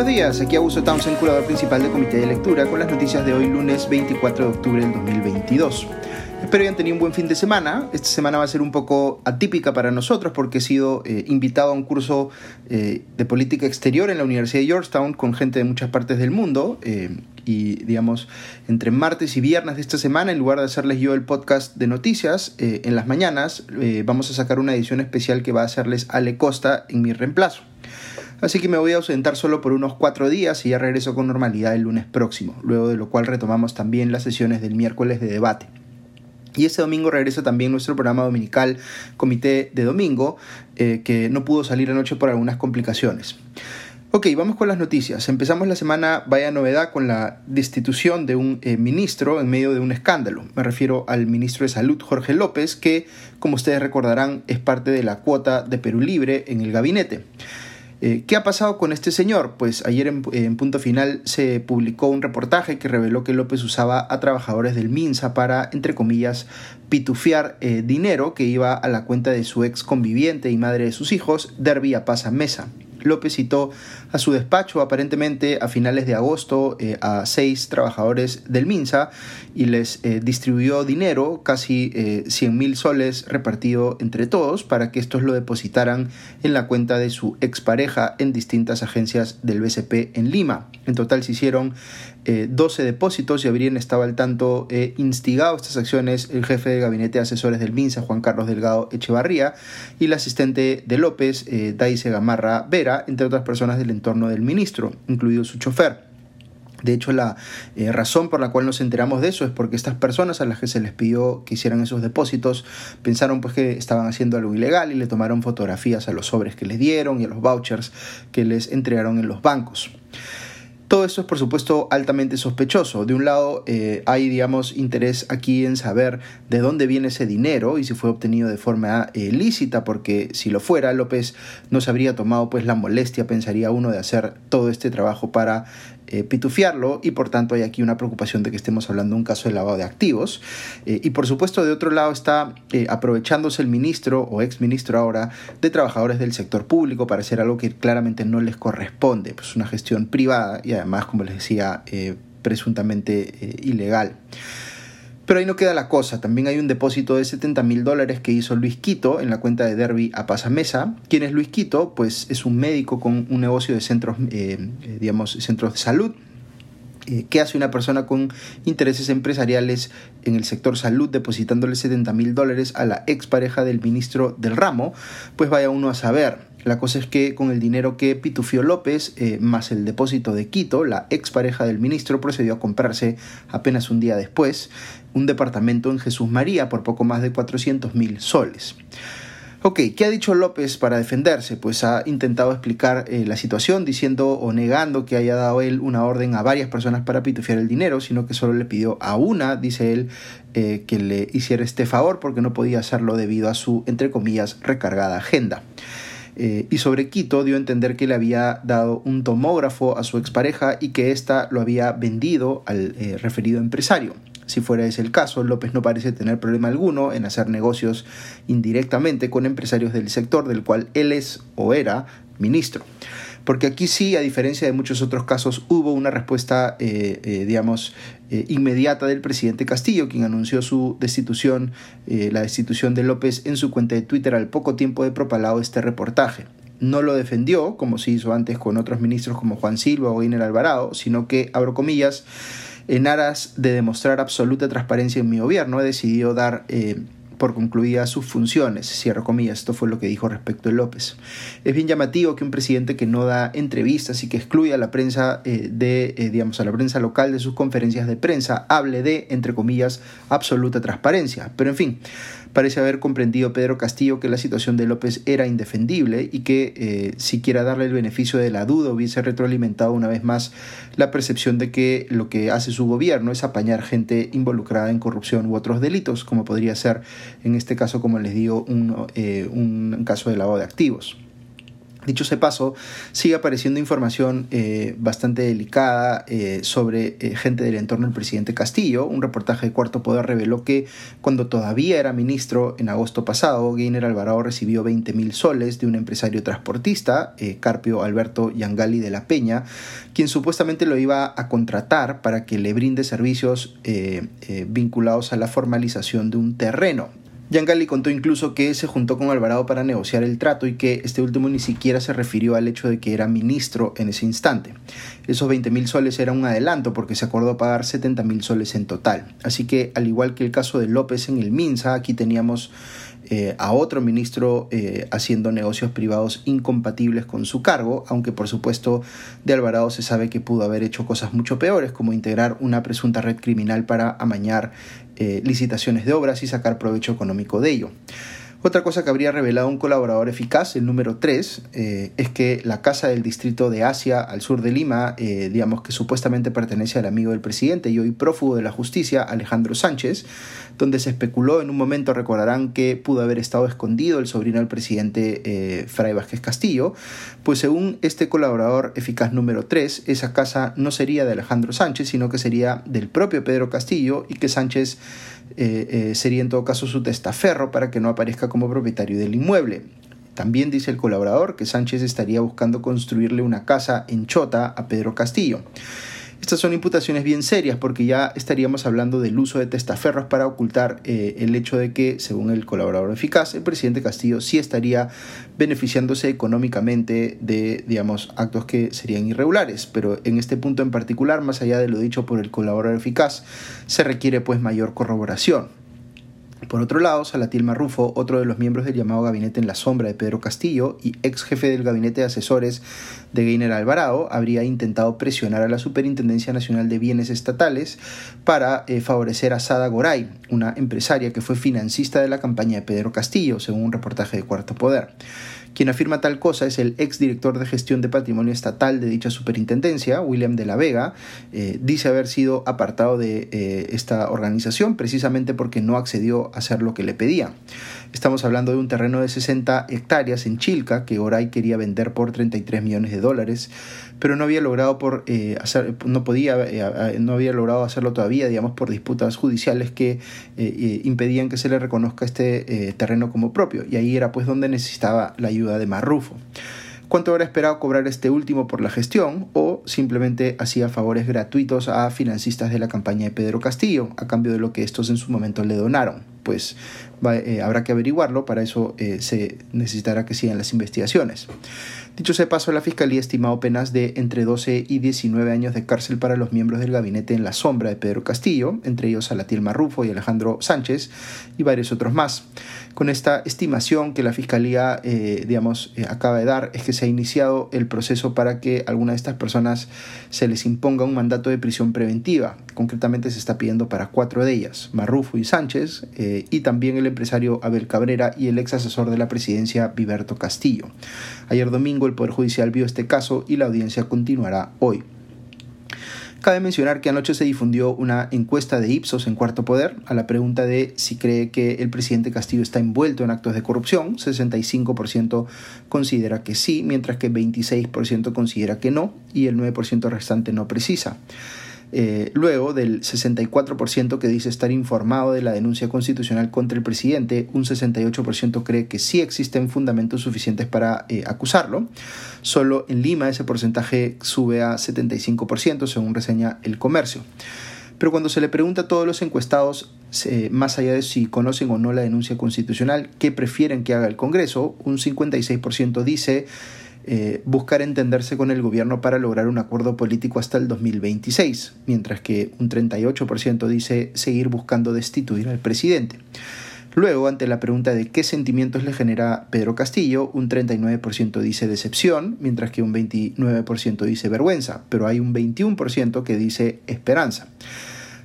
buenos días. Aquí Augusto Townsend, curador principal del Comité de Lectura, con las noticias de hoy, lunes 24 de octubre del 2022. Espero hayan tenido un buen fin de semana. Esta semana va a ser un poco atípica para nosotros porque he sido eh, invitado a un curso eh, de política exterior en la Universidad de Georgetown con gente de muchas partes del mundo. Eh, y digamos, entre martes y viernes de esta semana, en lugar de hacerles yo el podcast de noticias en las mañanas, vamos a sacar una edición especial que va a hacerles Ale Costa en mi reemplazo. Así que me voy a ausentar solo por unos cuatro días y ya regreso con normalidad el lunes próximo, luego de lo cual retomamos también las sesiones del miércoles de debate. Y este domingo regresa también nuestro programa dominical Comité de Domingo, eh, que no pudo salir anoche por algunas complicaciones. Ok, vamos con las noticias. Empezamos la semana, vaya novedad, con la destitución de un eh, ministro en medio de un escándalo. Me refiero al ministro de Salud, Jorge López, que, como ustedes recordarán, es parte de la cuota de Perú Libre en el gabinete. Eh, ¿Qué ha pasado con este señor? Pues ayer en, punto final se publicó un reportaje que reveló que López usaba a trabajadores del MINSA para, entre comillas, pitufiar eh, dinero que iba a la cuenta de su ex conviviente y madre de sus hijos, Derby Pasa Mesa. López citó a su despacho aparentemente a finales de agosto eh, a seis trabajadores del MINSA y les eh, distribuyó dinero, casi eh, 100 mil soles repartido entre todos, para que estos lo depositaran en la cuenta de su expareja en distintas agencias del BCP en Lima. En total se hicieron 12 depósitos y habrían estado al tanto instigado estas acciones el jefe de gabinete de asesores del MINSA, Juan Carlos Delgado Echevarría, y la asistente de López, Daise Gamarra Vera, entre otras personas del entorno del ministro, incluido su chofer. De hecho, la eh, razón por la cual nos enteramos de eso es porque estas personas a las que se les pidió que hicieran esos depósitos pensaron pues que estaban haciendo algo ilegal y le tomaron fotografías a los sobres que les dieron y a los vouchers que les entregaron en los bancos. Todo esto es, por supuesto, altamente sospechoso. De un lado, eh, hay, digamos, interés aquí en saber de dónde viene ese dinero y si fue obtenido de forma eh, lícita, porque si lo fuera, López no se habría tomado pues la molestia, pensaría uno, de hacer todo este trabajo para eh, pitufiarlo y por tanto hay aquí una preocupación de que estemos hablando de un caso de lavado de activos. Eh, y por supuesto de otro lado está eh, aprovechándose el ministro o ex ministro ahora de trabajadores del sector público para hacer algo que claramente no les corresponde, pues una gestión privada y además, como les decía, presuntamente ilegal. Pero ahí no queda la cosa. También hay un depósito de 70 mil dólares que hizo Luis Quito en la cuenta de Derby a Pasamesa. ¿Quién es Luis Quito? Pues es un médico con un negocio de centros, eh, eh, digamos, centros de salud. Eh, ¿Qué hace una persona con intereses empresariales en el sector salud depositándole 70 mil dólares a la expareja del ministro del ramo? Pues vaya uno a saber. La cosa es que con el dinero que Pitufio López, eh, más el depósito de Quito, la expareja del ministro procedió a comprarse apenas un día después un departamento en Jesús María por poco más de 400 mil soles. Ok, ¿qué ha dicho López para defenderse? Pues ha intentado explicar eh, la situación diciendo o negando que haya dado él una orden a varias personas para pitufiar el dinero, sino que solo le pidió a una, dice él, eh, que le hiciera este favor porque no podía hacerlo debido a su, entre comillas, recargada agenda. Eh, y sobre Quito dio a entender que le había dado un tomógrafo a su expareja y que ésta lo había vendido al referido empresario. Si fuera ese el caso, López no parece tener problema alguno en hacer negocios indirectamente con empresarios del sector del cual él es o era ministro. Porque aquí sí, a diferencia de muchos otros casos, hubo una respuesta, eh, eh, digamos, eh, inmediata del presidente Castillo, quien anunció su destitución, la destitución de López en su cuenta de Twitter al poco tiempo de propalado este reportaje. No lo defendió, como se hizo antes con otros ministros como Juan Silva o Iner Alvarado, sino que, abro comillas, en aras de demostrar absoluta transparencia en mi gobierno, he decidido dar por concluidas sus funciones, cierro comillas, esto fue lo que dijo respecto de López. Es bien llamativo que un presidente que no da entrevistas y que excluye a la prensa eh, de, eh, digamos, a la prensa local de sus conferencias de prensa, hable de, entre comillas, absoluta transparencia. Pero en fin, parece haber comprendido Pedro Castillo que la situación de López era indefendible y que eh, si quiera darle el beneficio de la duda hubiese retroalimentado una vez más la percepción de que lo que hace su gobierno es apañar gente involucrada en corrupción u otros delitos, como podría ser en este caso, como les digo, un, eh, un caso de lavado de activos. Dicho ese paso, sigue apareciendo información eh, bastante delicada eh, sobre eh, gente del entorno del presidente Castillo. Un reportaje de Cuarto Poder reveló que cuando todavía era ministro, en agosto pasado, Gainer Alvarado recibió 20 mil soles de un empresario transportista, Carpio Alberto Yangali de la Peña, quien supuestamente lo iba a contratar para que le brinde servicios vinculados a la formalización de un terreno. Yangali contó incluso que se juntó con Alvarado para negociar el trato y que este último ni siquiera se refirió al hecho de que era ministro en ese instante. Esos 20 mil soles era un adelanto porque se acordó pagar 70 mil soles en total. Así que, al igual que el caso de López en el Minsa, aquí teníamos eh, a otro ministro eh, haciendo negocios privados incompatibles con su cargo, aunque por supuesto de Alvarado se sabe que pudo haber hecho cosas mucho peores, como integrar una presunta red criminal para amañar eh, licitaciones de obras y sacar provecho económico de ello. Otra cosa que habría revelado un colaborador eficaz, el número 3, eh, es que la casa del distrito de Asia, al sur de Lima, eh, digamos que supuestamente pertenece al amigo del presidente y hoy prófugo de la justicia, Alejandro Sánchez, donde se especuló en un momento, recordarán que pudo haber estado escondido el sobrino del presidente eh, Fray Vázquez Castillo, pues según este colaborador eficaz número 3, esa casa no sería de Alejandro Sánchez, sino que sería del propio Pedro Castillo y que Sánchez eh, sería en todo caso su testaferro para que no aparezca como propietario del inmueble. También dice el colaborador que Sánchez estaría buscando construirle una casa en Chota a Pedro Castillo. Estas son imputaciones bien serias porque ya estaríamos hablando del uso de testaferros para ocultar eh, el hecho de que, según el colaborador eficaz, el presidente Castillo sí estaría beneficiándose económicamente de, digamos, actos que serían irregulares. Pero en este punto en particular, más allá de lo dicho por el colaborador eficaz, se requiere pues mayor corroboración. Por otro lado, Salatiel Marrufo, otro de los miembros del llamado gabinete en la sombra de Pedro Castillo y ex jefe del gabinete de asesores de Gainer Alvarado, habría intentado presionar a la Superintendencia Nacional de Bienes Estatales para eh, favorecer a Sada Goray, una empresaria que fue financista de la campaña de Pedro Castillo, según un reportaje de Cuarto Poder. Quien afirma tal cosa es el ex director de gestión de patrimonio estatal de dicha superintendencia, William de la Vega. Eh, dice haber sido apartado de eh, esta organización precisamente porque no accedió a hacer lo que le pedía. Estamos hablando de un terreno de 60 hectáreas en Chilca que Oray quería vender por 33 millones de dólares, pero no había logrado por eh, no podía, no había logrado hacerlo todavía, digamos, por disputas judiciales que impedían que se le reconozca este terreno como propio. Y ahí era pues donde necesitaba la ayuda de Marrufo. ¿Cuánto habrá esperado cobrar este último por la gestión o simplemente hacía favores gratuitos a financistas de la campaña de Pedro Castillo a cambio de lo que estos en su momento le donaron? Pues eh, habrá que averiguarlo, para eso eh, se necesitará que sigan las investigaciones. Dicho sea paso, la Fiscalía ha estimado penas de entre 12 y 19 años de cárcel para los miembros del gabinete en la sombra de Pedro Castillo, entre ellos Alatiel Marrufo y Alejandro Sánchez y varios otros más. Con esta estimación que la Fiscalía eh, digamos, acaba de dar, es que se ha iniciado el proceso para que alguna de estas personas se les imponga un mandato de prisión preventiva. Concretamente se está pidiendo para cuatro de ellas, Marrufo y Sánchez, y también el empresario Abel Cabrera y el ex asesor de la presidencia Viberto Castillo. Ayer domingo el Poder Judicial vio este caso y la audiencia continuará hoy. Cabe mencionar que anoche se difundió una encuesta de Ipsos en Cuarto Poder a la pregunta de si cree que el presidente Castillo está envuelto en actos de corrupción. 65% considera que sí, mientras que 26% considera que no y el 9% restante no precisa. Eh, luego del 64% que dice estar informado de la denuncia constitucional contra el presidente, un 68% cree que sí existen fundamentos suficientes para eh, acusarlo. Solo en Lima ese porcentaje sube a 75%, según reseña el comercio. Pero cuando se le pregunta a todos los encuestados, más allá de si conocen o no la denuncia constitucional, qué prefieren que haga el Congreso, un 56% dice eh, buscar entenderse con el gobierno para lograr un acuerdo político hasta el 2026, mientras que un 38% dice seguir buscando destituir al presidente. Luego, ante la pregunta de qué sentimientos le genera Pedro Castillo, un 39% dice decepción, mientras que un 29% dice vergüenza, pero hay un 21% que dice esperanza.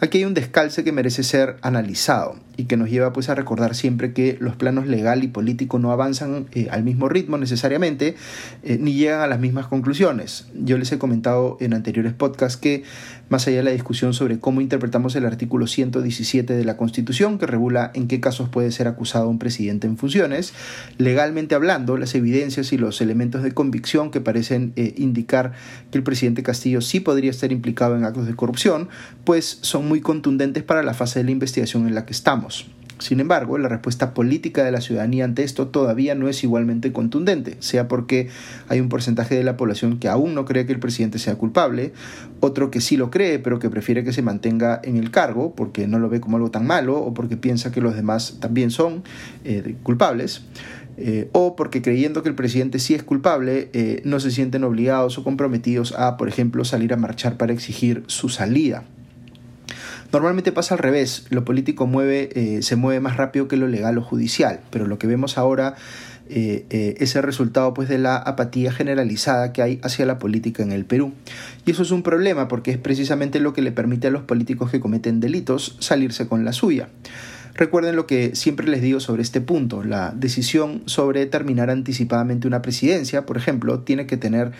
Aquí hay un descalce que merece ser analizado y que nos lleva pues a recordar siempre que los planos legal y político no avanzan eh, al mismo ritmo necesariamente eh, ni llegan a las mismas conclusiones. Yo les he comentado en anteriores podcasts que más allá de la discusión sobre cómo interpretamos el artículo 117 de la Constitución que regula en qué casos puede ser acusado un presidente en funciones, legalmente hablando, las evidencias y los elementos de convicción que parecen eh, indicar que el presidente Castillo sí podría estar implicado en actos de corrupción, pues son muy contundentes para la fase de la investigación en la que estamos. Sin embargo, la respuesta política de la ciudadanía ante esto todavía no es igualmente contundente, sea porque hay un porcentaje de la población que aún no cree que el presidente sea culpable, otro que sí lo cree pero que prefiere que se mantenga en el cargo porque no lo ve como algo tan malo o porque piensa que los demás también son eh, culpables. Eh, o porque creyendo que el presidente sí es culpable, eh, no se sienten obligados o comprometidos a, por ejemplo, salir a marchar para exigir su salida. Normalmente pasa al revés, lo político mueve, eh, se mueve más rápido que lo legal o judicial, pero lo que vemos ahora eh, eh, es el resultado pues, de la apatía generalizada que hay hacia la política en el Perú. Y eso es un problema porque es precisamente lo que le permite a los políticos que cometen delitos salirse con la suya. Recuerden lo que siempre les digo sobre este punto. La decisión sobre terminar anticipadamente una presidencia, por ejemplo, tiene que tener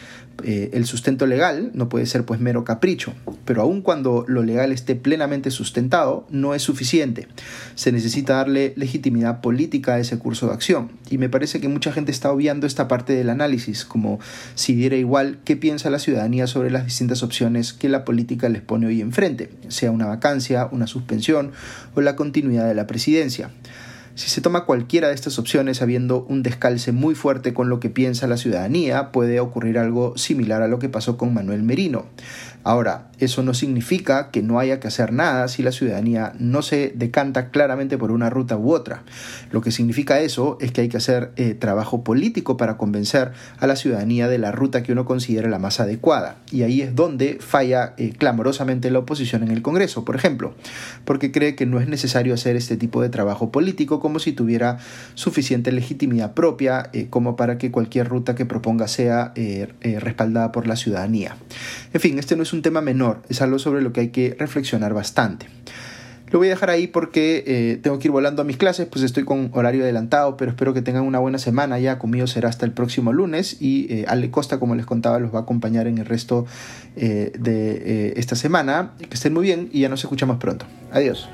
eh, el sustento legal, no puede ser pues mero capricho. Pero aun cuando lo legal esté plenamente sustentado, no es suficiente. Se necesita darle legitimidad política a ese curso de acción. Y me parece que mucha gente está obviando esta parte del análisis, como si diera igual qué piensa la ciudadanía sobre las distintas opciones que la política les pone hoy enfrente, sea una vacancia, una suspensión o la continuidad de la presidencia. Si se toma cualquiera de estas opciones habiendo un descalce muy fuerte con lo que piensa la ciudadanía, puede ocurrir algo similar a lo que pasó con Manuel Merino. Ahora, eso no significa que no haya que hacer nada si la ciudadanía no se decanta claramente por una ruta u otra. Lo que significa eso es que hay que hacer eh, trabajo político para convencer a la ciudadanía de la ruta que uno considera la más adecuada. Y ahí es donde falla eh, clamorosamente la oposición en el Congreso, por ejemplo, porque cree que no es necesario hacer este tipo de trabajo político como si tuviera suficiente legitimidad propia eh, como para que cualquier ruta que proponga sea respaldada por la ciudadanía. En fin, este no es un tema menor, es algo sobre lo que hay que reflexionar bastante. Lo voy a dejar ahí porque eh, tengo que ir volando a mis clases, pues estoy con horario adelantado, pero espero que tengan una buena semana. Ya conmigo será hasta el próximo lunes y eh, Ale Costa, como les contaba, los va a acompañar en el resto eh, de esta semana. Que estén muy bien y ya nos escuchamos pronto. Adiós.